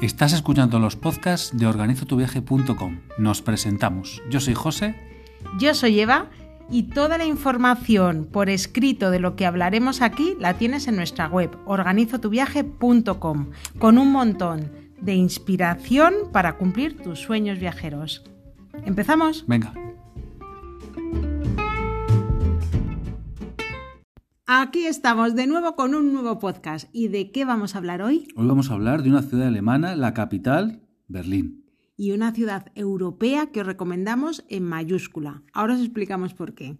Estás escuchando los podcasts de organizotuviaje.com. Nos presentamos. Yo soy José. Yo soy Eva y toda la información por escrito de lo que hablaremos aquí la tienes en nuestra web organizotuviaje.com con un montón de inspiración para cumplir tus sueños viajeros. ¿Empezamos? Venga. Aquí estamos de nuevo con un nuevo podcast. ¿Y de qué vamos a hablar hoy? Hoy vamos a hablar de una ciudad alemana, la capital, Berlín. Y una ciudad europea que os recomendamos en mayúscula. Ahora os explicamos por qué.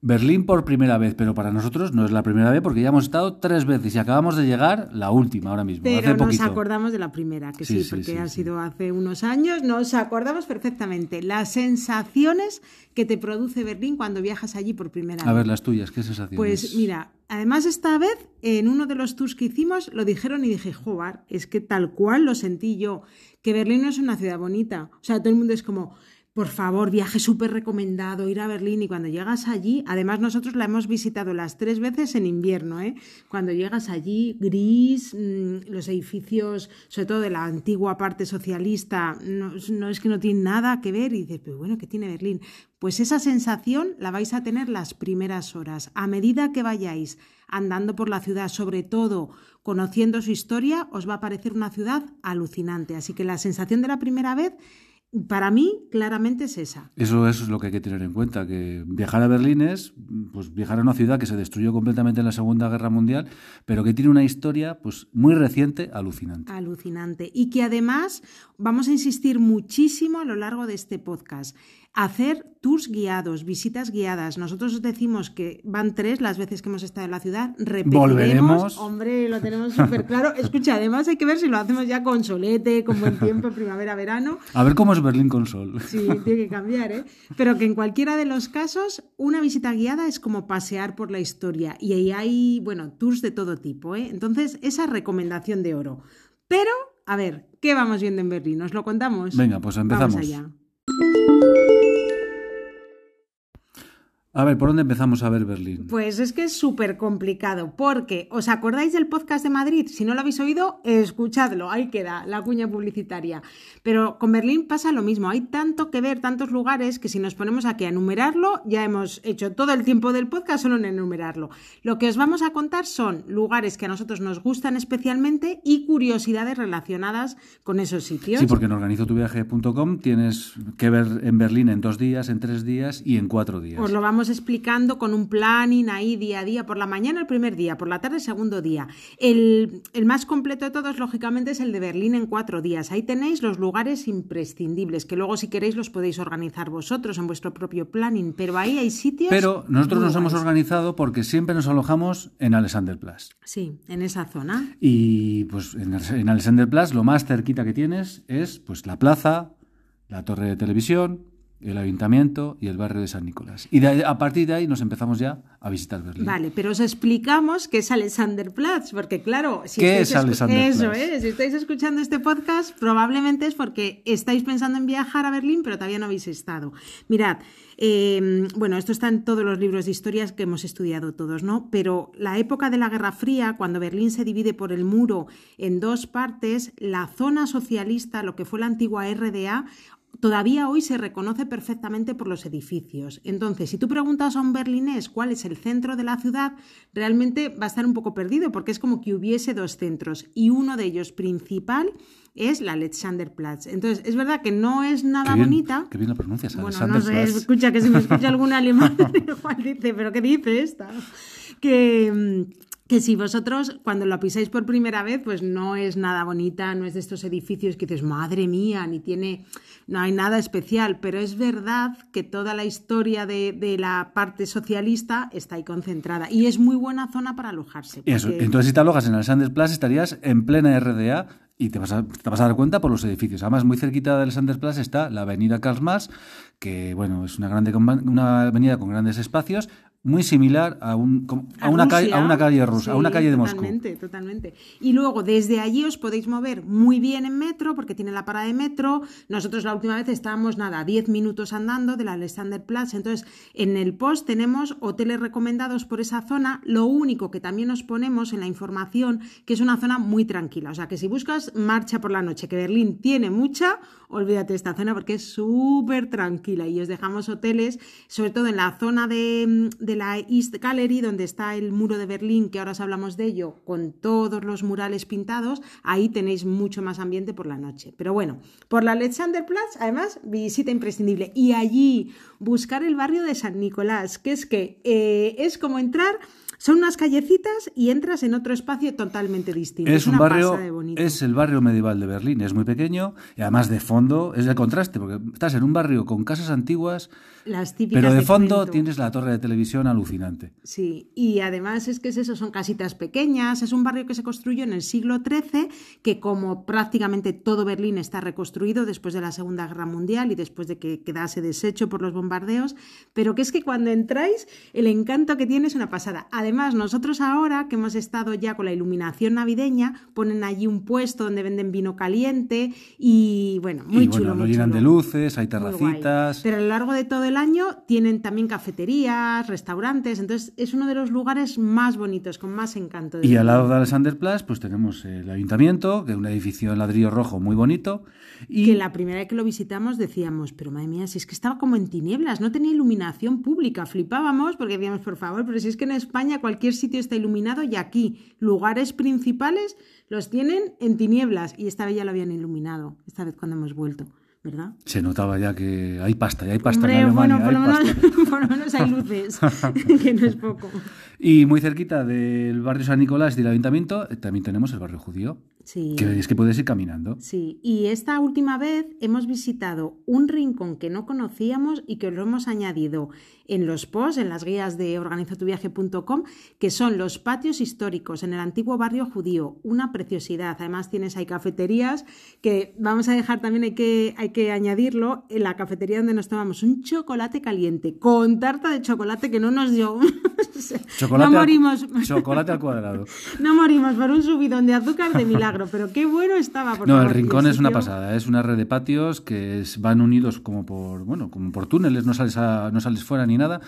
Berlín por primera vez, pero para nosotros no es la primera vez porque ya hemos estado tres veces y acabamos de llegar la última ahora mismo. Pero hace nos poquito. acordamos de la primera, que sí, porque sí, ha sí. sido hace unos años. Nos acordamos perfectamente las sensaciones que te produce Berlín cuando viajas allí por primera A vez. ver, las tuyas, ¿qué sensaciones? Pues mira, además esta vez en uno de los tours que hicimos lo dijeron y dije, joder, es que tal cual lo sentí yo, que Berlín no es una ciudad bonita. O sea, todo el mundo es como, por favor, viaje súper recomendado, ir a Berlín y cuando llegas allí, además nosotros la hemos visitado las tres veces en invierno, ¿eh? Cuando llegas allí, gris, mm, los edificios, sobre todo de la antigua parte socialista, no, es que no tienen nada que ver y dices, pero bueno, ¿qué tiene Berlín? Pues esa sensación la vais a tener las primeras horas. A medida que vayáis andando por la ciudad, sobre todo conociendo su historia, os va a parecer una ciudad alucinante. Así que la sensación de la primera vez, para mí, claramente es esa. Eso, eso es lo que hay que tener en cuenta, que viajar a Berlín es pues, viajar a una ciudad que se destruyó completamente en la Segunda Guerra Mundial, pero que tiene una historia pues, muy reciente, alucinante. Alucinante. Y que además vamos a insistir muchísimo a lo largo de este podcast. Hacer tours guiados, visitas guiadas. Nosotros os decimos que van tres las veces que hemos estado en la ciudad. Repetiremos. Volveremos. Hombre, lo tenemos súper claro. Escucha, además hay que ver si lo hacemos ya con solete, con buen tiempo, primavera, verano. A ver cómo es Berlín con sol. Sí, tiene que cambiar, ¿eh? Pero que en cualquiera de los casos, una visita guiada es como pasear por la historia. Y ahí hay, bueno, tours de todo tipo, ¿eh? Entonces, esa recomendación de oro. Pero, a ver, ¿qué vamos viendo en Berlín? ¿Os lo contamos? Venga, pues empezamos. Vamos allá. A ver, ¿por dónde empezamos a ver Berlín? Pues es que es súper complicado, porque ¿os acordáis del podcast de Madrid? Si no lo habéis oído, escuchadlo, ahí queda la cuña publicitaria. Pero con Berlín pasa lo mismo, hay tanto que ver, tantos lugares, que si nos ponemos aquí a enumerarlo, ya hemos hecho todo el tiempo del podcast solo en enumerarlo. Lo que os vamos a contar son lugares que a nosotros nos gustan especialmente y curiosidades relacionadas con esos sitios. Sí, porque en organizotuviaje.com tienes que ver en Berlín en dos días, en tres días y en cuatro días. Os lo vamos explicando con un planning ahí día a día, por la mañana el primer día, por la tarde el segundo día. El, el más completo de todos, lógicamente, es el de Berlín en cuatro días. Ahí tenéis los lugares imprescindibles, que luego si queréis los podéis organizar vosotros en vuestro propio planning, pero ahí hay sitios... Pero nosotros nos hemos organizado porque siempre nos alojamos en Alexanderplatz. Sí, en esa zona. Y pues en, en Alexanderplatz lo más cerquita que tienes es pues la plaza, la torre de televisión, el ayuntamiento y el barrio de San Nicolás. Y de a partir de ahí nos empezamos ya a visitar Berlín. Vale, pero os explicamos qué es Alexanderplatz, porque claro, si ¿Qué estáis es escu- Alexanderplatz? Eso es, si estáis escuchando este podcast, probablemente es porque estáis pensando en viajar a Berlín, pero todavía no habéis estado. Mirad, eh, bueno, esto está en todos los libros de historias que hemos estudiado todos, ¿no? Pero la época de la Guerra Fría, cuando Berlín se divide por el muro en dos partes, la zona socialista, lo que fue la antigua RDA, todavía hoy se reconoce perfectamente por los edificios. Entonces, si tú preguntas a un berlinés cuál es el centro de la ciudad, realmente va a estar un poco perdido porque es como que hubiese dos centros y uno de ellos principal es la Alexanderplatz. Entonces, es verdad que no es nada Qué bien, bonita. qué bien lo pronuncias, Bueno, no sé, escucha que si me escucha algún alemán, igual dice, pero ¿qué dice esta? Que, mm, que si vosotros cuando la pisáis por primera vez, pues no es nada bonita, no es de estos edificios que dices, madre mía, ni tiene, no hay nada especial, pero es verdad que toda la historia de, de la parte socialista está ahí concentrada y es muy buena zona para alojarse. Eso, entonces si te alojas en Alexanderplatz estarías en plena RDA y te vas, a, te vas a dar cuenta por los edificios. Además, muy cerquita de Alexanderplatz está la avenida Karl Marx, que bueno, es una, grande, una avenida con grandes espacios muy similar a, un, a, una, calle, a una calle rusa, a una calle de Moscú. Totalmente, totalmente. Y luego desde allí os podéis mover muy bien en metro, porque tiene la parada de metro. Nosotros la última vez estábamos, nada, 10 minutos andando del Alexanderplatz. Entonces, en el post tenemos hoteles recomendados por esa zona. Lo único que también os ponemos en la información, que es una zona muy tranquila. O sea, que si buscas marcha por la noche, que Berlín tiene mucha, olvídate de esta zona porque es súper tranquila. Y os dejamos hoteles, sobre todo en la zona de de la East Gallery, donde está el muro de Berlín, que ahora os hablamos de ello, con todos los murales pintados, ahí tenéis mucho más ambiente por la noche. Pero bueno, por la Alexanderplatz, además, visita imprescindible. Y allí buscar el barrio de San Nicolás, que es que eh, es como entrar son unas callecitas y entras en otro espacio totalmente distinto. Es, un barrio, es el barrio medieval de Berlín, es muy pequeño y además de fondo es el contraste, porque estás en un barrio con casas antiguas, Las típicas pero de fondo tienes la torre de televisión alucinante. Sí, y además es que es eso, son casitas pequeñas, es un barrio que se construyó en el siglo XIII, que como prácticamente todo Berlín está reconstruido después de la Segunda Guerra Mundial y después de que quedase deshecho por los bombardeos, pero que es que cuando entráis el encanto que tiene es una pasada. Además, nosotros ahora que hemos estado ya con la iluminación navideña, ponen allí un puesto donde venden vino caliente y bueno, muy y, chulo. Bueno, lo llenan de luces, hay terracitas. Pero a lo largo de todo el año tienen también cafeterías, restaurantes, entonces es uno de los lugares más bonitos, con más encanto. y al lado de Alexanderplatz, pues tenemos el ayuntamiento, que es un edificio en ladrillo rojo muy bonito. Y... Que la primera vez que lo visitamos decíamos, pero madre mía, si es que estaba como en tinieblas, no tenía iluminación pública, flipábamos porque decíamos, por favor, pero si es que en España cualquier sitio está iluminado y aquí lugares principales los tienen en tinieblas y esta vez ya lo habían iluminado, esta vez cuando hemos vuelto. ¿verdad? Se notaba ya que hay pasta, ya hay pasta Hombre, en Alemania. Bueno, por, lo menos, por lo menos hay luces, que no es poco. Y muy cerquita del barrio San Nicolás del ayuntamiento eh, también tenemos el barrio judío. Sí. Que es que puedes ir caminando. Sí, y esta última vez hemos visitado un rincón que no conocíamos y que lo hemos añadido en los posts, en las guías de organizatuviaje.com, que son los patios históricos en el antiguo barrio judío. Una preciosidad. Además tienes ahí cafeterías que vamos a dejar también, hay que, hay que añadirlo, en la cafetería donde nos tomamos un chocolate caliente con tarta de chocolate que no nos dio. Chocolate, no morimos. Al, chocolate al cuadrado. no morimos por un subidón de azúcar de milagro, pero qué bueno estaba. Por no, el rincón es una pasada. Es una red de patios que es- van unidos como por bueno, como por túneles. No sales a- no sales fuera ni nada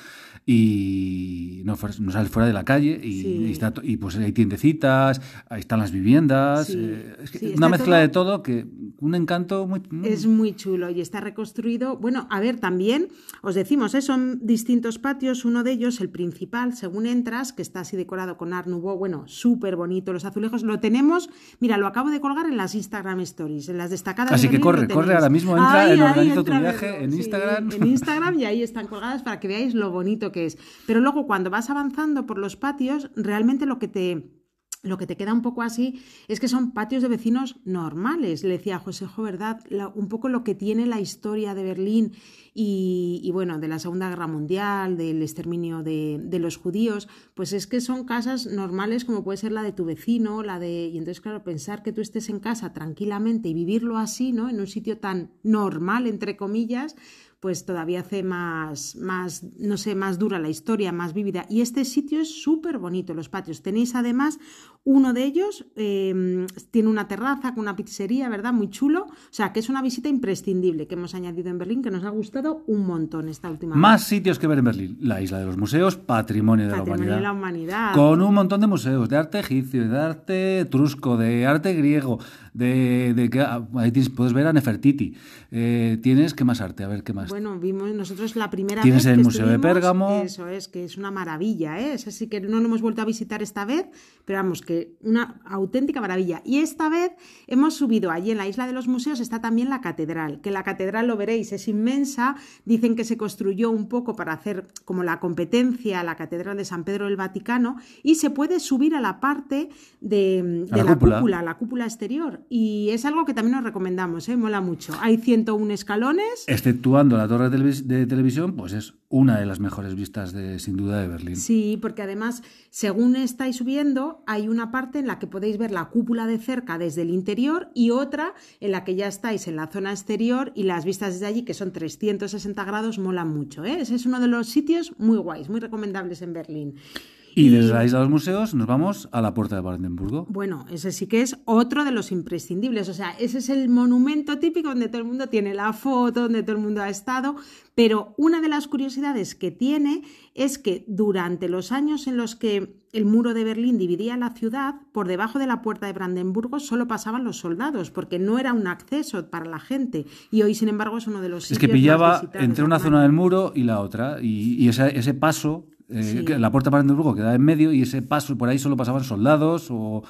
y no, no sales fuera de la calle y, Sí. y está to- y, pues hay tiendecitas, ahí están las viviendas. Sí, eh, es que sí, una mezcla todo- de todo que un encanto muy mm, Es muy chulo y está reconstruido. Bueno, a ver, también os decimos, ¿eh? son distintos patios. Uno de ellos, el principal, según entras, que está así decorado con Art Nouveau, bueno, súper bonito. Los azulejos lo tenemos, mira, lo acabo de colgar en las Instagram Stories, en las destacadas. Así de que corre, corre ahora mismo, entra Ahí, en Organizo tu entra a viaje en Instagram. en Instagram y ahí están colgadas para que veáis lo bonito que es. Pero luego cuando vas avanzando por los patios, realmente lo que te lo que te queda un poco así es que son patios de vecinos normales, le decía José Jo, ¿verdad? Un poco lo que tiene la historia de Berlín y, y, bueno, de la Segunda Guerra Mundial, del exterminio de, de los judíos, pues es que son casas normales como puede ser la de tu vecino, la de... Y entonces, claro, pensar que tú estés en casa tranquilamente y vivirlo así, ¿no? En un sitio tan normal, entre comillas, pues todavía hace más, más, no sé, más dura la historia, más vívida. Y este sitio es súper bonito, los patios. Tenéis además uno de ellos, eh, tiene una terraza con una pizzería, ¿verdad? Muy chulo. O sea, que es una visita imprescindible que hemos añadido en Berlín, que nos ha gustado un montón esta última vez. Más sitios que ver en Berlín. La isla de los museos, patrimonio de Patrimonio la de humanidad. la humanidad. Con un montón de museos, de arte egipcio, de arte etrusco, de arte griego, de, de que ah, ahí tienes- puedes ver a Nefertiti. Eh, tienes, ¿qué más arte? A ver, ¿qué más? Bueno, vimos nosotros la primera Tienes vez el que Museo de Pérgamo. Eso es, que es una maravilla, ¿eh? Ese sí que no lo hemos vuelto a visitar esta vez, pero vamos, que una auténtica maravilla. Y esta vez hemos subido allí en la isla de los museos está también la catedral, que la catedral lo veréis, es inmensa. Dicen que se construyó un poco para hacer como la competencia a la catedral de San Pedro del Vaticano y se puede subir a la parte de, la cúpula. cúpula, la cúpula exterior. Y es algo que también os recomendamos, ¿eh? mola mucho. Hay 101 escalones. Exceptuando la torre de, televis- de televisión, pues es una de las mejores vistas de, sin duda de Berlín. Sí, porque además, según estáis subiendo, hay una parte en la que podéis ver la cúpula de cerca desde el interior y otra en la que ya estáis en la zona exterior y las vistas desde allí, que son 360 grados, molan mucho. ¿eh? Ese es uno de los sitios muy guays, muy recomendables en Berlín. Y desde la isla de los museos nos vamos a la puerta de Brandenburgo. Bueno, ese sí que es otro de los imprescindibles. O sea, ese es el monumento típico donde todo el mundo tiene la foto, donde todo el mundo ha estado. Pero una de las curiosidades que tiene es que durante los años en los que el muro de Berlín dividía la ciudad, por debajo de la puerta de Brandenburgo solo pasaban los soldados, porque no era un acceso para la gente. Y hoy, sin embargo, es uno de los Es que sitios más pillaba entre una zona del muro y la otra. Y, y ese, ese paso, eh, Sí. la puerta de Brandenburgo quedaba en medio y ese paso por ahí solo pasaban soldados o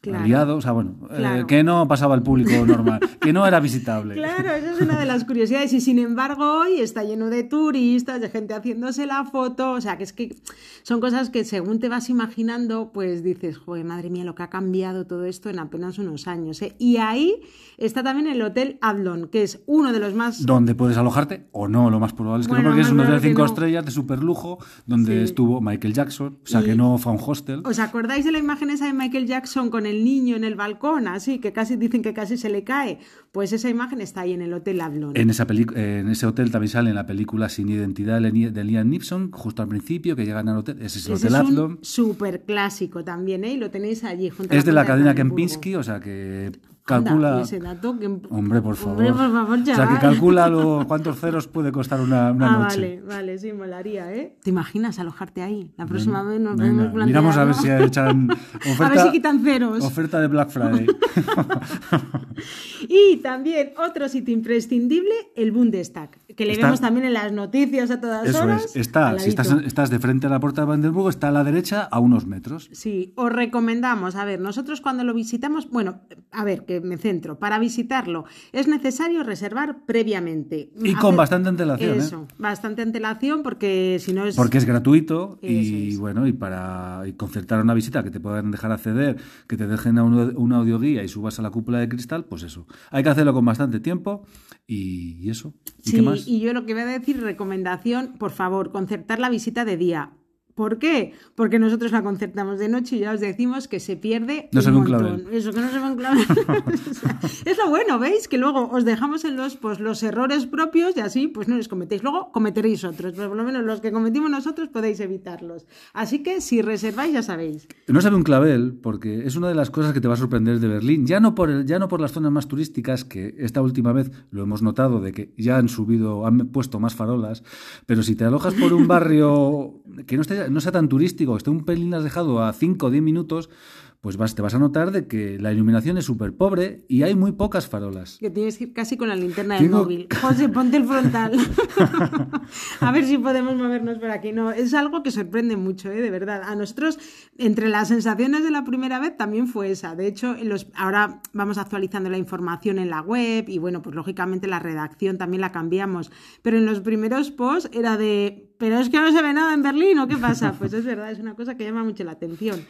Claro. aliados. O sea, bueno, eh, que no pasaba el público normal, que no era visitable. Claro, esa es una de las curiosidades. Y sin embargo, hoy está lleno de turistas, de gente haciéndose la foto. O sea, que es que son cosas que según te vas imaginando, pues dices, joder, madre mía, lo que ha cambiado todo esto en apenas unos años. ¿eh?". Y ahí está también el Hotel Adlon, que es uno de los más. Donde puedes alojarte o no, lo más probable es que Bueno, no, porque es un hotel que cinco no. estrellas de super lujo donde Sí. estuvo Michael Jackson, o sea, Y- que no fue un hostel. ¿Os acordáis de la imagen esa de Michael Jackson con el niño en el balcón? Así, que casi dicen que casi se le cae. Pues esa imagen está ahí en el Hotel Adlon. En, esa en ese hotel también sale en la película Sin Identidad de Li- de Liam Neeson, justo al principio, que llegan al hotel. Ese es el Ese Hotel es Adlon. un súper clásico también, ¿eh? Y lo tenéis allí junto a Es de la cadena. Kempinski, o sea que calcula. ese dato que- Hombre, por favor. Hombre, por favor, o sea que calcula lo- cuántos ceros puede costar una, una Ah, noche. vale, vale, sí, molaría, ¿eh? ¿Te imaginas alojarte ahí? La próxima vez nos Venga, podemos plantear, miramos a ver ¿no? si echan oferta, A ver si quitan ceros. oferta de Black Friday. Y también otro sitio imprescindible, el Bundestag, que le Está- vemos también en las noticias a todas Eso horas. es. Está, si estás, estás de frente a la puerta de Brandenburgo, está a la derecha a unos metros. Sí, os recomendamos. A ver, nosotros cuando lo visitamos, bueno, a ver, que me centro. Para visitarlo es necesario reservar previamente. Y con bastante antelación, ¿eh? Eso, bastante antelación, porque si no es. Porque es gratuito y es. bueno, y para y concertar una visita que te puedan dejar acceder, que te dejen a un, una audioguía y subas a la cúpula de cristal, pues eso. Hay que hacerlo con bastante tiempo y, eso. ¿Y Sí, qué más? y yo lo que voy a decir, recomendación, por favor, concertar la visita de día. ¿Por qué? Porque nosotros la concertamos de noche y ya os decimos que se pierde No un montón. Eso, que no se ve un clavel. O sea, es lo bueno, ¿veis? Que luego os dejamos en los, pues, los errores propios y así pues no los cometéis. Luego cometeréis otros, pero por lo menos los que cometimos nosotros podéis evitarlos. Así que si reserváis ya sabéis. No sabe un clavel porque es una de las cosas que te va a sorprender de Berlín. Ya no por el- ya no por las zonas más turísticas que esta última vez lo hemos notado de que ya han subido, han puesto más farolas. Pero si te alojas por un barrio que no esté, no sea tan turístico, que esté un pelín alejado a 5 o 10 minutos, pues vas, te vas a notar de que la iluminación es súper pobre y hay muy pocas farolas. Que tienes que ir casi con la linterna del móvil. José, ponte el frontal. a ver si podemos movernos por aquí. No, es algo que sorprende mucho, ¿eh? de verdad. A nosotros, entre las sensaciones de la primera vez, también fue esa. De hecho, los, ahora vamos actualizando la información en la web y, bueno, pues lógicamente la redacción también la cambiamos. Pero en los primeros posts era de, pero es que no se ve nada en Berlín, ¿o qué pasa? Pues es verdad, es una cosa que llama mucho la atención.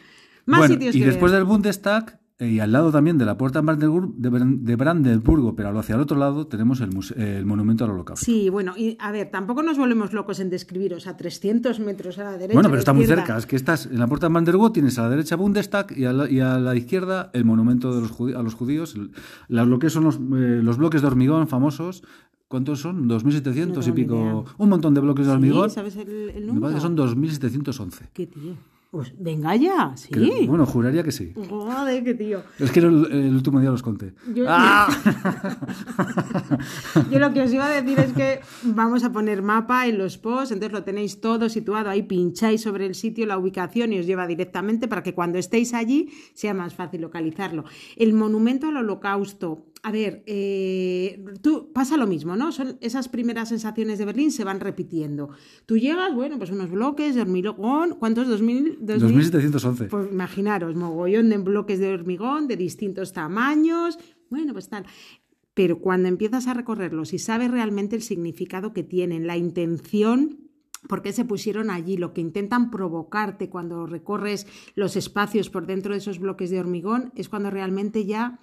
Más Bueno, sitios y que después ver. del Bundestag eh, y al lado también de la puerta de Brandenburg- de Bran- de Brandenburgo, pero hacia el otro lado tenemos el, muse- el monumento al holocausto. Sí, bueno, y a ver, tampoco nos volvemos locos en describiros a 300 metros a la derecha. Bueno, pero está muy cerca. Es que estás en la puerta de Brandenburgo, tienes a la derecha Bundestag y a la, y a la izquierda el monumento de los a los judíos. La- lo que son los, eh, los bloques de hormigón famosos. ¿Cuántos son? 2.700 No y pico. idea. Un montón de bloques de Sí, hormigón. ¿Sabes el, el Me número? parece que son 2.711. ¿Qué tío? Pues venga ya, sí. Creo- bueno, juraría que sí. Joder, qué tío. Es que el, el último día los conté. Yo- ¡Ah! Yo lo que os iba a decir es que vamos a poner mapa en los posts, entonces lo tenéis todo situado ahí, pincháis sobre el sitio, la ubicación y os lleva directamente para que cuando estéis allí sea más fácil localizarlo. El monumento al holocausto. A ver, eh, tú pasa lo mismo, ¿no? Son esas primeras sensaciones de Berlín se van repitiendo. Tú llegas, bueno, pues unos bloques de hormigón, ¿cuántos? ¿2000? 2.711. Pues imaginaros, mogollón de bloques de hormigón de distintos tamaños. Bueno, pues tal. Pero cuando empiezas a recorrerlos y sabes realmente el significado que tienen, la intención por qué se pusieron allí, lo que intentan provocarte cuando recorres los espacios por dentro de esos bloques de hormigón, es cuando realmente ya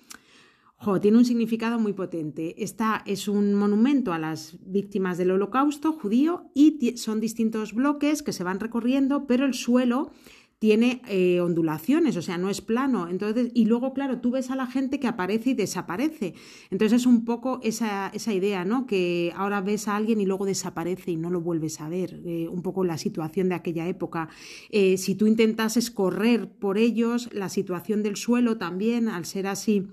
Tiene un significado muy potente. Esta es un monumento a las víctimas del holocausto judío y son distintos bloques que se van recorriendo, pero el suelo tiene eh, ondulaciones, o sea, no es plano. Entonces, y luego, claro, tú ves a la gente que aparece y desaparece. Entonces es un poco esa, esa idea, ¿no? Que ahora ves a alguien y luego desaparece y no lo vuelves a ver. Eh, un poco la situación de aquella época. Eh, si tú intentas correr por ellos, la situación del suelo también, al ser así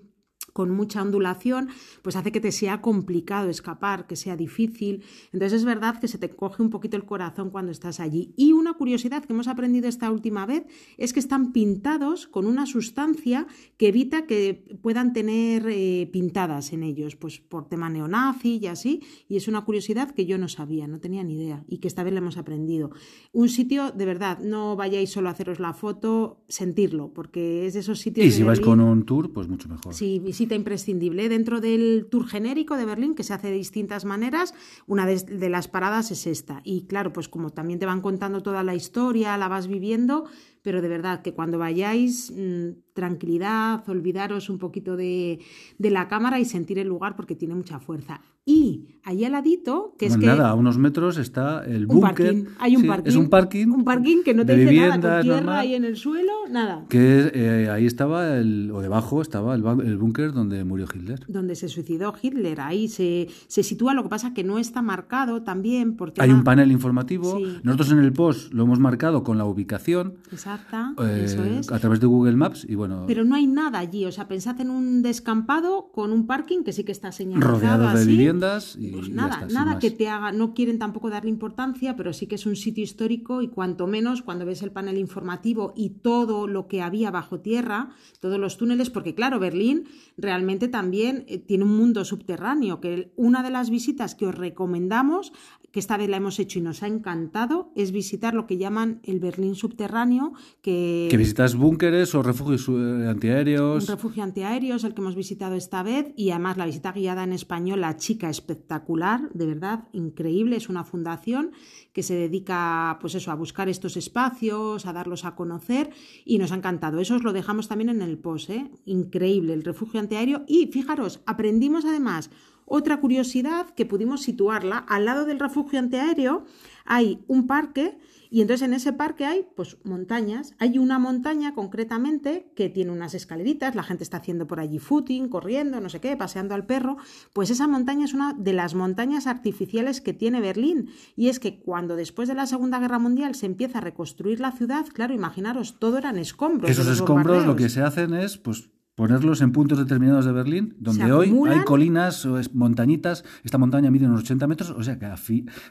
con mucha ondulación, pues hace que te sea complicado escapar, que sea difícil. Entonces es verdad que se te coge un poquito el corazón cuando estás allí. Y una curiosidad que hemos aprendido esta última vez es que están pintados con una sustancia que evita que puedan tener eh, pintadas en ellos, pues por tema neonazi y así. Y es una curiosidad que yo no sabía, no tenía ni idea y que esta vez le hemos aprendido. Un sitio, de verdad, no vayáis solo a haceros la foto, sentirlo, porque es de esos sitios... Y si vais con un tour, pues mucho mejor. Sí, imprescindible. Dentro del tour genérico de Berlín, que se hace de distintas maneras, una de, las paradas es esta. Y claro, pues como también te van contando toda la historia, la vas viviendo, pero de verdad que cuando vayáis, mm, tranquilidad, olvidaros un poquito de, la cámara y sentir el lugar porque tiene mucha fuerza. Y allí al ladito, que es que... Nada, a unos metros está el búnker. Hay un parking. Es un parking. Un parking que no te dice nada, con tierra ahí en el suelo, nada. Que eh, ahí estaba, el, o debajo estaba el, el búnker donde murió Hitler. Donde se suicidó Hitler, ahí se, se sitúa, lo que pasa que no está marcado también porque... Hay un panel informativo, nosotros en el post lo hemos marcado con la ubicación. Exacta, eh, eso es. A través de Google Maps y bueno... Pero no hay nada allí, o sea, pensad en un descampado con un parking que sí que está señalado Rodeado de viviendas y pues nada, nada que te haga, no quieren tampoco darle importancia, pero sí que es un sitio histórico y cuanto menos cuando ves el panel informativo y todo lo que había bajo tierra, todos los túneles, porque claro, Berlín realmente también eh, tiene un mundo subterráneo, que una de las visitas que os recomendamos, que esta vez la hemos hecho y nos ha encantado, es visitar lo que llaman el Berlín subterráneo, que... Que visitas búnkeres o refugios eh, antiaéreos. Un refugio antiaéreo es el que hemos visitado esta vez y además la visita guiada en español, La Chica Espectacular, de verdad, increíble, es una fundación que se dedica pues eso, a buscar estos espacios, a darlos a conocer y nos ha encantado. Eso os lo dejamos también en el post, ¿eh? increíble, el refugio antiaéreo y fijaros, aprendimos además otra curiosidad que pudimos situarla al lado del refugio antiaéreo hay un parque y entonces en ese parque hay pues montañas. Hay una montaña concretamente que tiene unas escaleritas, la gente está haciendo por allí footing, corriendo, no sé qué, paseando al perro. Pues esa montaña es una de las montañas artificiales que tiene Berlín. Y es que cuando después de la Segunda Guerra Mundial se empieza a reconstruir la ciudad, claro, imaginaros, todo eran escombros. Esos escombros lo que se hacen es pues ponerlos en puntos determinados de Berlín, donde hoy hay colinas o montañitas. Esta montaña mide unos 80 metros, o sea que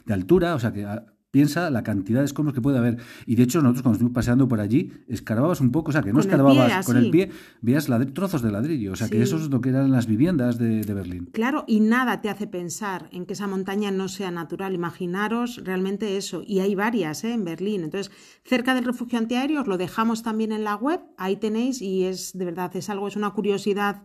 de altura, o sea que Piensa la cantidad de escombros que puede haber. Y de hecho, nosotros cuando estuvimos paseando por allí, escarbabas un poco, o sea, que no escarbabas con el pie, veías trozos de ladrillo. O sea, que eso es lo que eran las viviendas de, Berlín. Claro, y nada te hace pensar en que esa montaña no sea natural. Imaginaros realmente eso. Y hay varias ¿eh? en Berlín. Entonces, cerca del refugio antiaéreo, os lo dejamos también en la web. Ahí tenéis, y es de verdad, es algo, es una curiosidad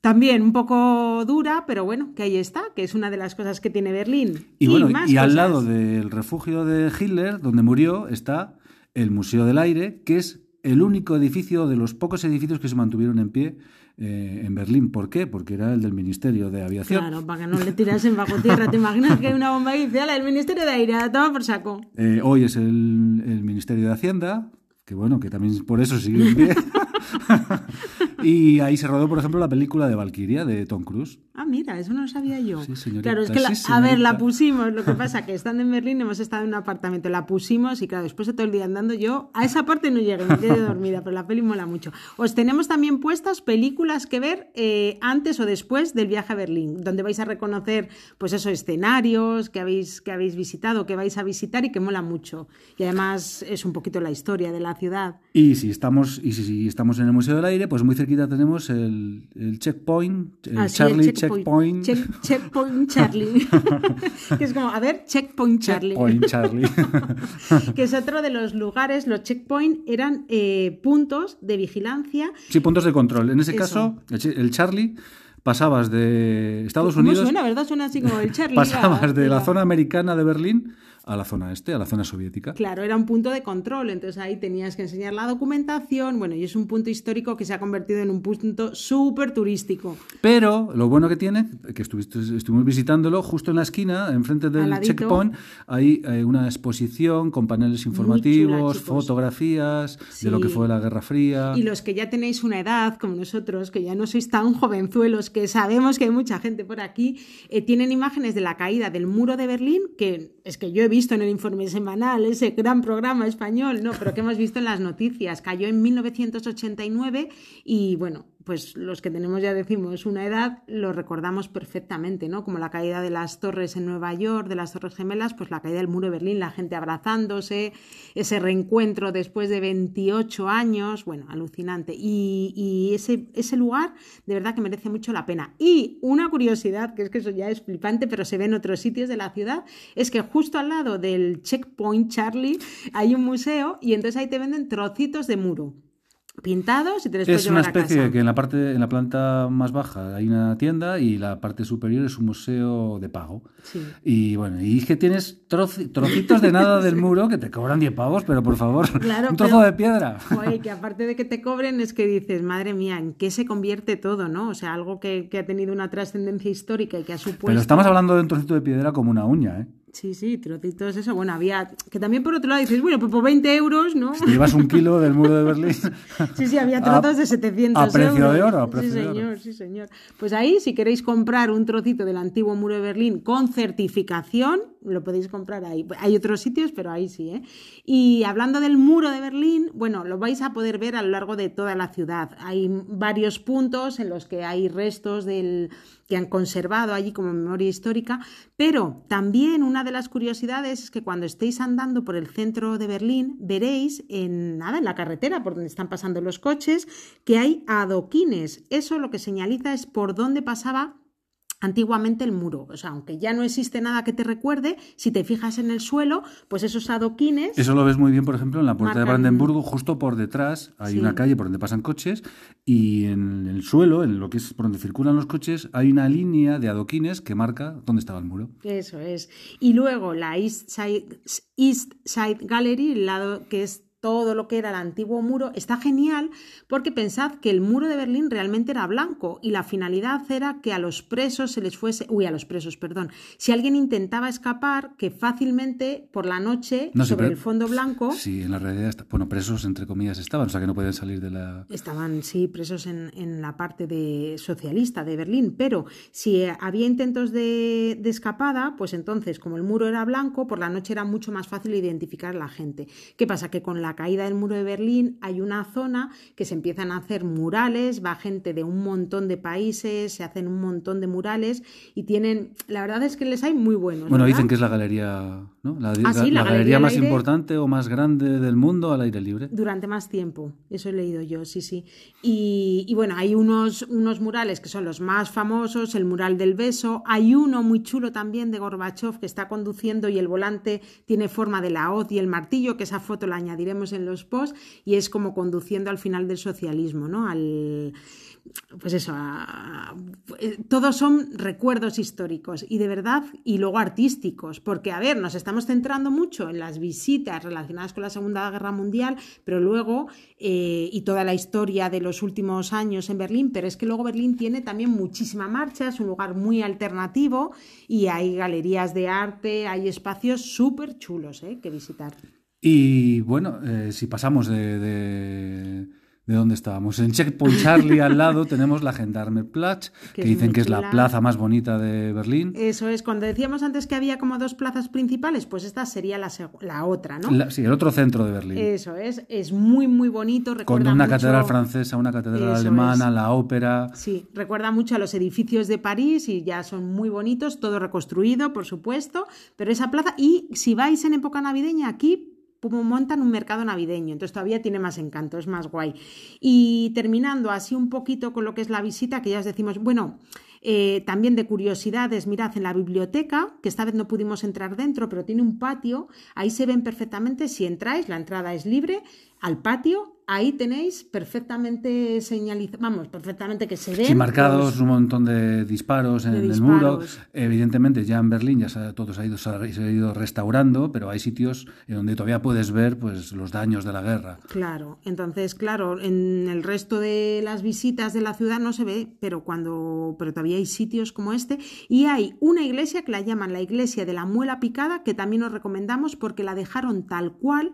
también un poco dura, pero bueno, que ahí está, que es una de las cosas que tiene Berlín. Y, bueno, y al lado del refugio de Hitler, donde murió, está el Museo del Aire, que es el único edificio de los pocos edificios que se mantuvieron en pie eh, en Berlín. ¿Por qué? Porque era el del Ministerio de Aviación. Claro, para que no le tirasen bajo tierra. ¿Te imaginas que hay una bomba y dice, el Ministerio de Aire, toma por saco? Eh, hoy es el, el Ministerio de Hacienda, que bueno, que también por eso sigue en pie. y ahí se rodó, por ejemplo, la película de Valkyria de Tom Cruise. Ah, mira, eso no lo sabía yo. Sí, señorita. Claro, es que, a ver, la pusimos. Lo que pasa que estando en Berlín hemos estado en un apartamento, la pusimos y claro, después de todo el día andando yo a esa parte no llegué, me quedé dormida, pero la peli mola mucho. Os tenemos también puestas películas que ver eh, antes o después del viaje a Berlín, donde vais a reconocer, pues esos escenarios que habéis, que habéis visitado, que vais a visitar y que mola mucho. Y además es un poquito la historia de la ciudad. Y si estamos, y si, estamos en el Museo del Aire, pues muy cerquita tenemos el, el checkpoint, el ah, Charlie checkpoint. checkpoint Charlie. que es como, a ver, checkpoint Charlie. Checkpoint Charlie. que es otro de los lugares, los checkpoint eran eh, puntos de vigilancia. Sí, puntos de control. En ese caso, el Charlie pasabas de Estados Unidos. Suena, ¿verdad? Suena así como el Charlie. Pasabas de la zona americana de Berlín a la zona este, a la zona soviética. Claro, era un punto de control, entonces ahí tenías que enseñar la documentación, bueno, y es un punto histórico que se ha convertido en un punto súper turístico. Pero lo bueno que tiene, que estuviste, estuvimos visitándolo, justo en la esquina, enfrente del checkpoint, hay eh, una exposición con paneles informativos, fotografías de lo que fue la Guerra Fría. Y los que ya tenéis una edad, como nosotros, que ya no sois tan jovenzuelos, que sabemos que hay mucha gente por aquí, eh, tienen imágenes de la caída del muro de Berlín, que es que yo he visto en el informe semanal, ese gran programa español, no, pero que hemos visto en las noticias. Cayó en 1989 y bueno, pues los que tenemos ya decimos una edad lo recordamos perfectamente, ¿no? Como la caída de las torres en Nueva York, de las torres gemelas, pues la caída del muro de Berlín, la gente abrazándose, ese reencuentro después de 28 años, bueno, alucinante. Y, ese, ese lugar de verdad que merece mucho la pena. Y una curiosidad, que es que eso ya es flipante, pero se ve en otros sitios de la ciudad, es que justo al lado del Checkpoint Charlie hay un museo y entonces ahí te venden trocitos de muro pintados y te puedes Es una llevar a especie de que en la parte, en la planta más baja hay una tienda y la parte superior es un museo de pago. Sí. Y bueno, y es que tienes troci- trocitos de nada del muro que te cobran 10 pavos, pero por favor, Claro, un trozo pero- de piedra. Joder, que aparte de que te cobren es que dices, madre mía, ¿en qué se convierte todo, no? O sea, algo que, que ha tenido una trascendencia histórica y que ha supuesto... Pero estamos hablando de un trocito de piedra como una uña, ¿eh? Sí, sí, trocitos, eso. Bueno, había... Que también por otro lado dices, bueno, pues por 20 euros, ¿no? Te llevas un kilo del muro de Berlín. Sí, sí, había trozos de 700 a precio euros. de oro, a precio sí, de oro. señor, sí, señor. Pues ahí, si queréis comprar un trocito del antiguo muro de Berlín con certificación, lo podéis comprar ahí. Hay otros sitios, pero ahí sí, ¿eh? Y hablando del muro de Berlín, bueno, lo vais a poder ver a lo largo de toda la ciudad. Hay varios puntos en los que hay restos del que han conservado allí como memoria histórica, pero también una de las curiosidades es que cuando estéis andando por el centro de Berlín veréis en nada en la carretera por donde están pasando los coches que hay adoquines. Eso lo que señaliza es por dónde pasaba antiguamente el muro. O sea, aunque ya no existe nada que te recuerde, si te fijas en el suelo, pues esos adoquines Eso lo ves muy bien, por ejemplo, en la puerta de Brandenburgo, justo por detrás hay Sí. una calle por donde pasan coches y en el suelo, en lo que es por donde circulan los coches, hay una línea de adoquines que marca dónde estaba el muro. Eso es. Y luego la East Side, East Side Gallery, el lado que es todo lo que era el antiguo muro, está genial porque pensad que el muro de Berlín realmente era blanco y la finalidad era que a los presos se les fuese, uy, a los presos, perdón, si alguien intentaba escapar, que fácilmente por la noche No sobre pero- el fondo blanco Sí, en la realidad, está- bueno, presos entre comillas estaban, o sea que no podían salir de la... Estaban, sí, presos en, en la parte de socialista de Berlín, pero si eh, había intentos de, de escapada, pues entonces, como el muro era blanco, por la noche era mucho más fácil identificar a la gente. ¿Qué pasa? Que con la caída del muro de Berlín hay una zona que se empiezan a hacer murales, va gente de un montón de países, se hacen un montón de murales y tienen, la verdad es que les hay muy buenos. Bueno, ¿verdad? dicen que es la galería, ¿no? La, Ah, sí, la la galería galería al más aire. importante o más grande del mundo al aire libre. Durante más tiempo, eso he leído yo, sí, sí. Y, y bueno, hay unos, unos murales que son los más famosos, el mural del beso, hay uno muy chulo también de Gorbachev que está conduciendo y el volante tiene forma de la hoz y el martillo, que esa foto la añadiremos en los posts, y es como conduciendo al final del socialismo, ¿no? Al, pues eso, a- eh, todos son recuerdos históricos y de verdad, y luego artísticos, porque a ver, nos estamos centrando mucho en las visitas relacionadas con la Segunda Guerra Mundial, pero luego, eh, y toda la historia de los últimos años en Berlín, pero es que luego Berlín tiene también muchísima marcha, es un lugar muy alternativo y hay galerías de arte, hay espacios súper chulos eh, que visitar. Y bueno, eh, si pasamos de, de, de dónde estábamos, en Checkpoint Charlie al lado tenemos la Gendarmerplatz, que, Que dicen que es la plaza más bonita de Berlín. Eso es, cuando decíamos antes que había como dos plazas principales, pues esta sería la, la otra, ¿no? La- sí, el otro centro de Berlín. Eso es, es muy, muy bonito. con una mucho- catedral francesa, una catedral Eso alemana, es. la ópera. Sí, recuerda mucho a los edificios de París y ya son muy bonitos, todo reconstruido, por supuesto, pero esa plaza, y si vais en época navideña aquí, montan un mercado navideño, entonces todavía tiene más encanto, es más guay. Y terminando así un poquito con lo que es la visita, que ya os decimos, bueno, eh, también de curiosidades, mirad en la biblioteca, que esta vez no pudimos entrar dentro, pero tiene un patio, ahí se ven perfectamente, si entráis, la entrada es libre, al patio ahí tenéis perfectamente señalizado, vamos, perfectamente que se ven. Sí, marcados los- un montón de disparos en De el muro. Evidentemente, ya en Berlín ya se ha, todo se ha, ido, se ha ido restaurando, pero hay sitios en donde todavía puedes ver pues, los daños de la guerra. Claro, entonces, claro, en el resto de las visitas de la ciudad no se ve, pero cuando, pero todavía hay sitios como este y hay una iglesia que la llaman la iglesia de la muela picada que también os recomendamos porque la dejaron tal cual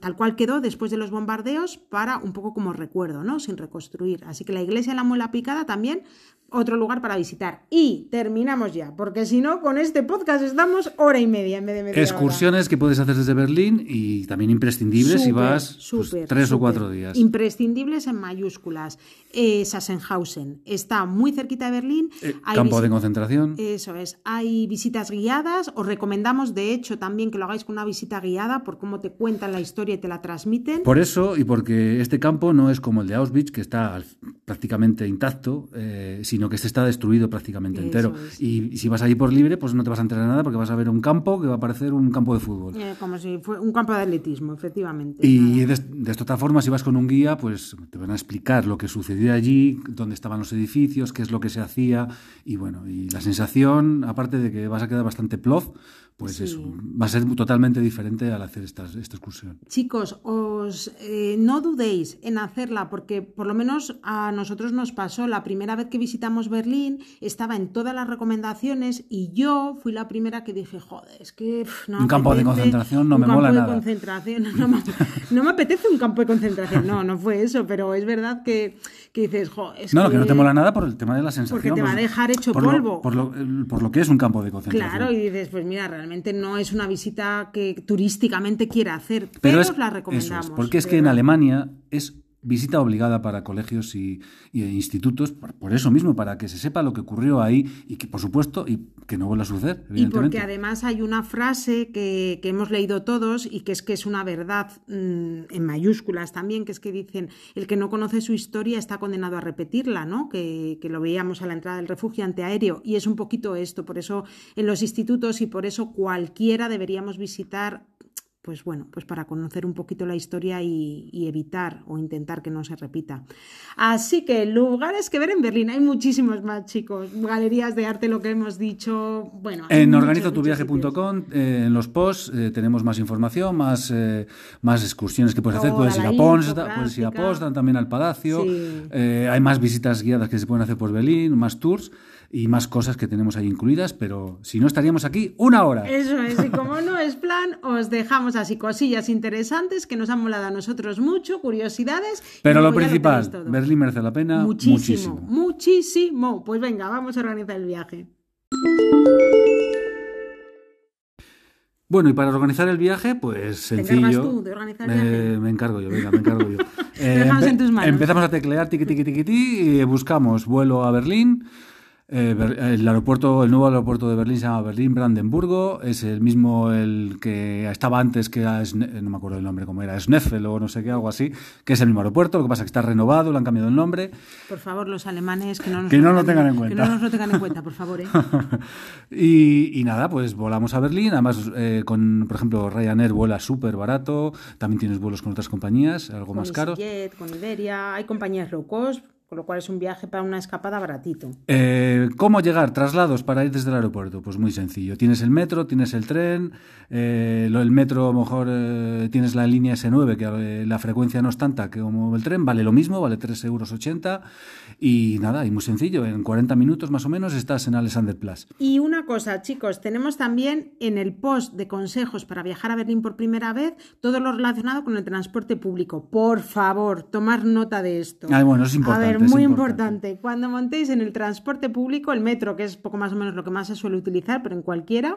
tal cual quedó después de los bombardeos para un poco como recuerdo, ¿no? Sin reconstruir. Así que la iglesia la muela picada también otro lugar para visitar. Y terminamos ya, porque si no, con este podcast estamos hora y media en vez de media hora. Excursiones que puedes hacer desde Berlín y también imprescindibles si vas pues, tres o cuatro días. Imprescindibles en mayúsculas. Eh, Sachsenhausen está muy cerquita de Berlín. Eh, Hay campo de concentración. Eso es. Hay visitas guiadas. Os recomendamos, de hecho, también que lo hagáis con una visita guiada por cómo te cuentan la historia y te la transmiten. Por eso y porque este campo no es como el de Auschwitz, que está prácticamente intacto, eh, sino que este está destruido prácticamente Eso entero. es. Y, si vas ahí por libre, pues no te vas a enterar de nada porque vas a ver un campo que va a parecer un campo de fútbol. Eh, como si fuera un campo de atletismo, efectivamente. Y de, de esta otra forma, si vas con un guía, pues te van a explicar lo que sucedió allí, dónde estaban los edificios, qué es lo que se hacía. Y bueno, y la sensación, aparte de que vas a quedar bastante plof, pues Sí. eso, va a ser totalmente diferente al hacer estas, esta excursión. Chicos, os eh, no dudéis en hacerla porque por lo menos a nosotros nos pasó la primera vez que visitamos Berlín, estaba en todas las recomendaciones y yo fui la primera que dije, joder, es que pf, no me Un campo de concentración no un me campo mola de nada". concentración, no me, no me apetece un campo de concentración, no, no fue eso, pero es verdad que, que dices, joder, es No, no, que no te mola nada por el tema de la sensación. Porque te va a dejar hecho por lo- polvo. por, lo, por lo que es un campo de concentración. Claro, y dices, pues mira, realmente no es una visita que turísticamente quiera hacer, pero, Pero es, os la eso recomendamos. es, porque es que en. Alemania es visita obligada para colegios y, y institutos, por, por eso mismo, para que se sepa lo que ocurrió ahí y que, por supuesto, y que no vuelva a suceder, Y porque además hay una frase que, que hemos leído todos y que es que es una verdad mm, en mayúsculas también, que es que dicen, el que no conoce su historia está condenado a repetirla, ¿no? Que, que lo veíamos a la entrada del refugio antiaéreo. Y es un poquito esto, por eso en los institutos y por eso cualquiera deberíamos visitar pues bueno, pues para conocer un poquito la historia y, y evitar o intentar que no se repita. Así que lugares que ver en Berlín, hay muchísimos más, chicos. Galerías de arte, lo que hemos dicho. Bueno, En organizotuviaje.com, eh, en los posts, eh, tenemos más información, más, eh, más excursiones que puedes hacer. Puedes ir a Potsdam, puedes ir a. Potsdam, también al Palacio. Sí. Eh, hay más visitas guiadas que se pueden hacer por Berlín, más tours y más cosas que tenemos ahí incluidas, pero si no estaríamos aquí una hora. Eso es, y como no es plan, os dejamos así cosillas interesantes que nos han molado a nosotros mucho, curiosidades. Pero lo principal. Berlín merece la pena muchísimo, muchísimo. muchísimo. Pues venga, vamos a organizar el viaje. Bueno, y para organizar el viaje, pues ¿Te sencillo. encargas tú de organizar el Eh, viaje? me encargo yo, venga, me encargo yo. dejamos en tus manos. Empezamos a teclear tiqui tiqui tiqui ti, y buscamos vuelo a Berlín. Eh, el aeropuerto, el nuevo aeropuerto de Berlín se llama Berlín Brandenburgo, es el mismo el que estaba antes que era Sne- no me acuerdo el nombre cómo era, Sneffel o no sé qué, algo así, que es el mismo aeropuerto, lo que pasa es que está renovado, le han cambiado el nombre. Por favor, los alemanes que no nos, Que no lo tengan- en cuenta. Que no nos lo tengan en cuenta, por favor. ¿eh? y, y nada, pues volamos a Berlín. Además, eh, con, por ejemplo, Ryanair vuela súper barato. También tienes vuelos con otras compañías, algo más. EasyJet, con Iberia, hay compañías low cost, con lo cual es un viaje para una escapada baratito. Eh, ¿Cómo llegar? Traslados para ir desde el aeropuerto. Pues muy sencillo. Tienes el metro, tienes el tren. eh, el metro, a lo mejor eh, tienes la línea S9, que eh, la frecuencia no es tanta que como el tren. Vale lo mismo, vale 3,80 euros. Y nada, y muy sencillo. En 40 minutos más o menos estás en Alexanderplatz. Y una cosa, chicos, tenemos también en el post de consejos para viajar a Berlín por primera vez todo lo relacionado con el transporte público. Por favor, tomar nota de esto. Ah, bueno, es importante, A ver, muy importante. importante. Cuando montéis en el transporte público, el metro, que es poco más o menos lo que más se suele utilizar, pero en cualquiera,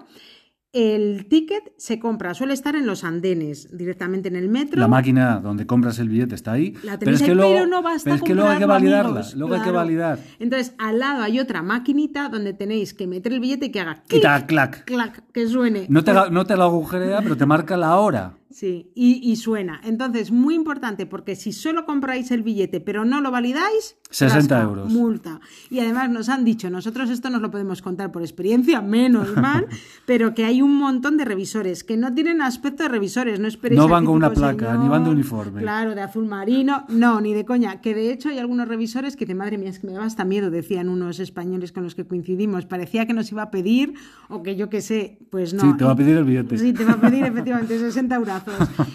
el ticket se compra, suele estar en los andenes, directamente en el metro. La máquina donde compras el billete está ahí. La pero es que ahí, luego, pero no basta pero es que luego hay que validarla. amigos, luego hay que validar. Entonces, al lado hay otra maquinita donde tenéis que meter el billete y que haga clic, clac. clac, que suene. No te, la- no te la agujerea, pero te marca la hora. Sí, y, y suena. Entonces, muy importante, porque si solo compráis el billete pero no lo validáis, 60 rasca, euros. Multa. Y además nos han dicho, nosotros esto nos lo podemos contar por experiencia, menos mal, pero que hay un montón de revisores que no tienen aspecto de revisores, no esperéis No van con una placa, señor, ni van de uniforme. Claro, de azul marino, no, ni de coña. Que de hecho hay algunos revisores que dicen, madre mía, es que me daba hasta miedo, decían unos españoles con los que coincidimos. Parecía que nos iba a pedir, o que yo qué sé, pues no. Sí, te va a pedir el billete. Sí, te va a pedir efectivamente 60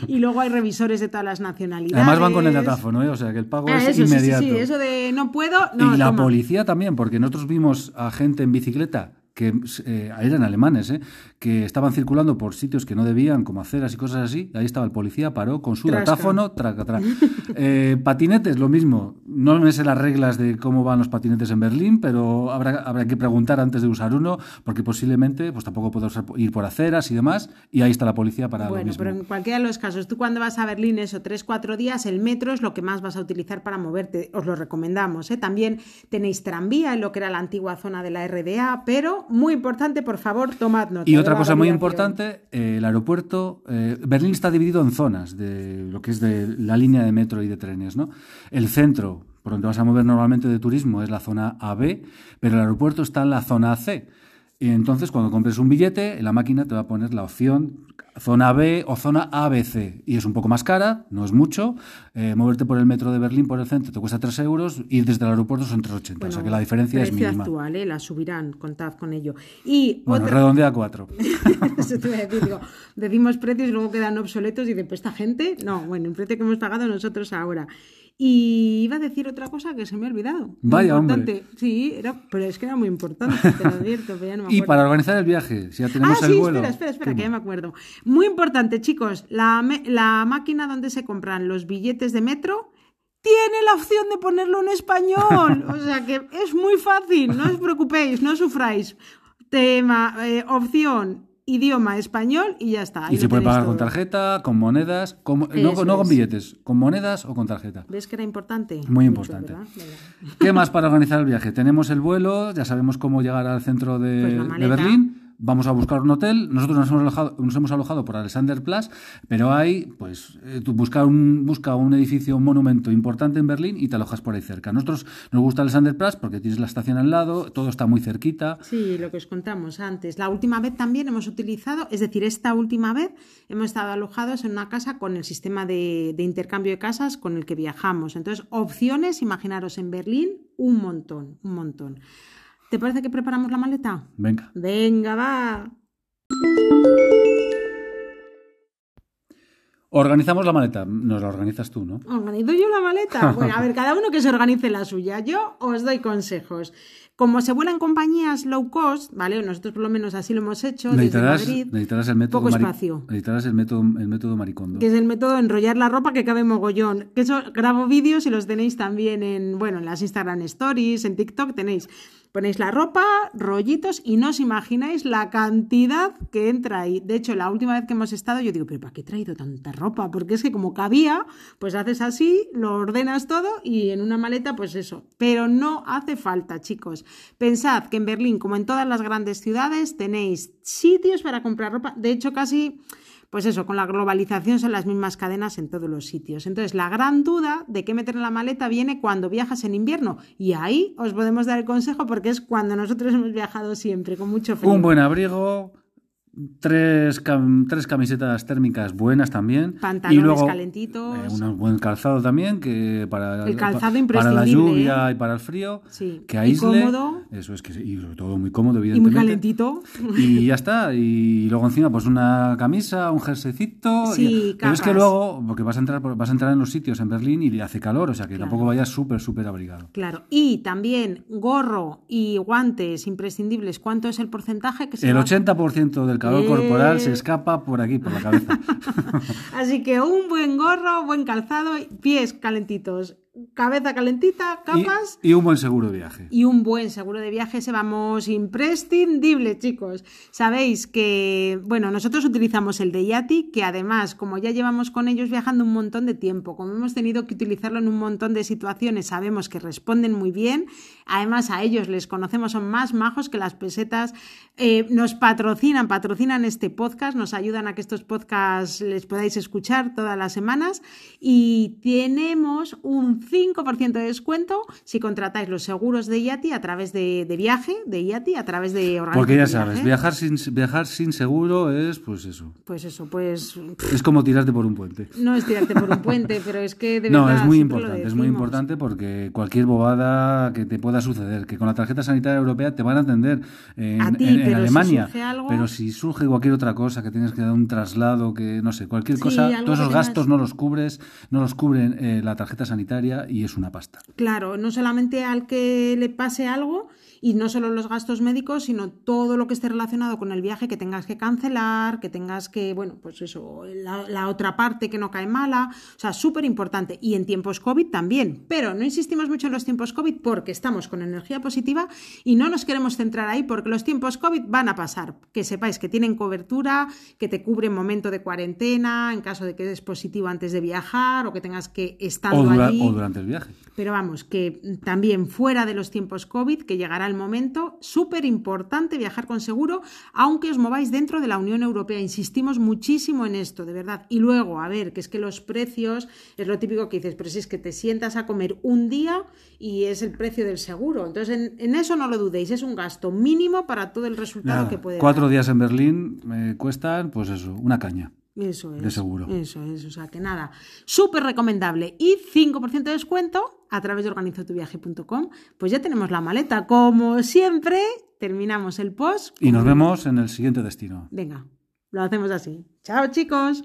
Y luego hay revisores de todas las nacionalidades. Además van con el datáfono, ¿eh? o sea que el pago Ah, es eso, sí, sí, inmediato. sí, eso de no puedo, no, y la toma. policía también, porque nosotros vimos a gente en bicicleta que eh, eran alemanes, ¿eh? que estaban circulando por sitios que no debían, como aceras y cosas así. Ahí estaba el policía, paró con su datáfono, traca, tra. Eh, patinetes, lo mismo. No me sé las reglas de cómo van los patinetes en Berlín, pero habrá, habrá que preguntar antes de usar uno, porque posiblemente pues tampoco puedo ir por aceras y demás. Y ahí está la policía para lo Bueno, mismo. pero en cualquiera de los casos, tú cuando vas a Berlín, eso, tres, cuatro días, el metro es lo que más vas a utilizar para moverte. Os lo recomendamos. ¿eh? También tenéis tranvía en lo que era la antigua zona de la RDA, pero muy importante, por favor, tomad nota. Y otra cosa muy importante, eh, el aeropuerto, eh, Berlín está dividido en zonas de lo que es de la línea de metro y de trenes, ¿no? El centro, por donde vas a mover normalmente de turismo, es la zona AB, pero el aeropuerto está en la zona C. Y entonces, cuando compres un billete, la máquina te va a poner la opción zona B o zona ABC. Y es un poco más cara, no es mucho. Eh, moverte por el metro de Berlín, por el centro, te cuesta 3 euros. Ir desde el aeropuerto son 3,80. o sea que la diferencia es mínima. actual, ¿eh? la subirán, contad con ello. Y Bueno, otra... redondea a 4. Eso te iba a decir, digo, decimos precios y luego quedan obsoletos y después esta gente, no, bueno, el precio que hemos pagado nosotros ahora. Y iba a decir otra cosa que se me ha olvidado. Vaya, importante. Sí, era, pero es que era muy importante, te lo advierto, pero ya no me Y para organizar el viaje, si ya tenemos ah, el sí, vuelo. espera, espera, espera, ¿cómo? que ya me acuerdo. Muy importante, chicos, la, la máquina donde se compran los billetes de metro tiene la opción de ponerlo en español. O sea que es muy fácil, no os preocupéis, no sufráis. Tema, eh, opción, idioma español y ya está. ahí Y se puede pagar con tarjeta, con monedas, con- no, con es. billetes, con monedas o con tarjeta. ¿Ves que era importante? Muy Mucho, importante. ¿verdad? Venga. ¿Qué más para organizar el viaje? Tenemos el vuelo, ya sabemos cómo llegar al centro de, Pues de. Berlín. Vamos a buscar un hotel. Nosotros nos hemos alojado, nos hemos alojado por Alexanderplatz, pero hay, pues, eh, tú busca un, busca un edificio, un monumento importante en Berlín y te alojas por ahí cerca. Nosotros nos gusta Alexanderplatz porque tienes la estación al lado, todo está muy cerquita. Sí, lo que os contamos antes. La última vez también hemos utilizado, es decir, esta última vez hemos estado alojados en una casa con el sistema de, de intercambio de casas con el que viajamos. Entonces, opciones, imaginaros en Berlín, un montón, un montón. ¿Te parece que preparamos la maleta? Venga. Venga, va. Organizamos la maleta. Nos la organizas tú, ¿no? ¿Organizo yo la maleta? Bueno, a ver, cada uno que se organice la suya. Yo os doy consejos. Como se vuelan compañías low cost, ¿vale? Nosotros por lo menos así lo hemos hecho desde Necesitarás, Madrid, necesitarás el método poco espacio. Necesitarás el método, el método maricondo. que es el método de enrollar la ropa que cabe mogollón. Que eso grabo vídeos y los tenéis también en, bueno, en las Instagram Stories, en TikTok tenéis. Ponéis la ropa, rollitos y no os imagináis la cantidad que entra ahí. De hecho, la última vez que hemos estado, yo digo, pero ¿para qué he traído tanta ropa? Porque es que como cabía, pues haces así, lo ordenas todo y en una maleta, pues eso. Pero no hace falta, chicos. Pensad que en Berlín, como en todas las grandes ciudades, tenéis sitios para comprar ropa. De hecho, casi pues eso, con la globalización son las mismas cadenas en todos los sitios. Entonces, la gran duda de qué meter en la maleta viene cuando viajas en invierno. Y ahí os podemos dar el consejo porque es cuando nosotros hemos viajado siempre, con mucho frío. Un buen abrigo, tres, cam- tres camisetas térmicas buenas también. Pantalones y luego, calentitos. eh, un buen calzado también, que para, El calzado pa- imprescindible, para la lluvia ¿eh? y para el frío. Sí. Que Y aísle. cómodo. Eso es que sí, y sobre todo muy cómodo, y muy evidentemente. calentito. Y ya está. Y luego encima, pues una camisa, un jerseycito. Sí, y- Pero es que luego, porque vas a entrar, vas a entrar en los sitios en Berlín y hace calor, o sea que tampoco vayas súper, súper abrigado. Claro. Y también gorro y guantes imprescindibles. ¿Cuánto es el porcentaje que se El va- 80% del calor Eh. corporal se escapa por aquí, por la cabeza. Así que un buen gorro, buen calzado, y pies calentitos. Cabeza calentita, capas Y, un buen seguro de viaje. y un buen seguro de viaje, ese vamos imprescindible, chicos. Sabéis que, bueno, nosotros utilizamos el de Yati, que además, como ya llevamos con ellos viajando un montón de tiempo, como hemos tenido que utilizarlo en un montón de situaciones, sabemos que responden muy bien. Además, a ellos les conocemos, son más majos que las pesetas. Eh, nos patrocinan, patrocinan este podcast, nos ayudan a que estos podcasts les podáis escuchar todas las semanas y tenemos un 5% de descuento si contratáis los seguros de Yati a través de, de viaje, de Yati, a través de Porque ya sabes, viajar sin, viajar sin seguro es, pues eso. Pues eso, pues Es como tirarte por un puente. no es tirarte por un puente, pero es que de No, verdad, es muy importante, es muy importante porque cualquier bobada que te pueda suceder, que con la tarjeta sanitaria europea te van a atender en, A ti, en- en si Alemania, surge algo- pero si surge cualquier otra cosa, que tienes que dar un traslado, que no sé, cualquier Sí, cosa, todos esos tengas- gastos no los cubres, no los cubren eh, la tarjeta sanitaria y es una pasta. Claro, no solamente al que le pase algo y no solo los gastos médicos, sino todo lo que esté relacionado con el viaje que tengas que cancelar, que tengas que, bueno, pues eso, la, la otra parte que no cae mala, o sea, súper importante. Y en tiempos COVID también, pero no insistimos mucho en los tiempos COVID porque estamos con energía positiva y no nos queremos centrar ahí porque los tiempos COVID van a pasar. Que sepáis que tienen cobertura, que te cubre en momento de cuarentena, en caso de que eres positivo antes de viajar o que tengas que dura- allí. o durante el viaje. Pero vamos, que también fuera de los tiempos COVID, que llegará el momento, súper importante viajar con seguro, aunque os mováis dentro de la Unión Europea. Insistimos muchísimo en esto, de verdad. Y luego, a ver, que es que los precios, es lo típico que dices, pero si es que te sientas a comer un día y es el precio del seguro. Entonces, en, en eso no lo dudéis, es un gasto mínimo para todo el resultado Nada, que puede cuatro dar. días en Berlín me cuestan, pues eso, una caña. Eso es. de seguro. Eso es, o sea que nada, súper recomendable. Y 5% de descuento a través de organizotuviaje.com. Pues ya tenemos la maleta. Como siempre, terminamos el post. Y nos vemos en el siguiente destino. Venga, lo hacemos así. Chao, chicos.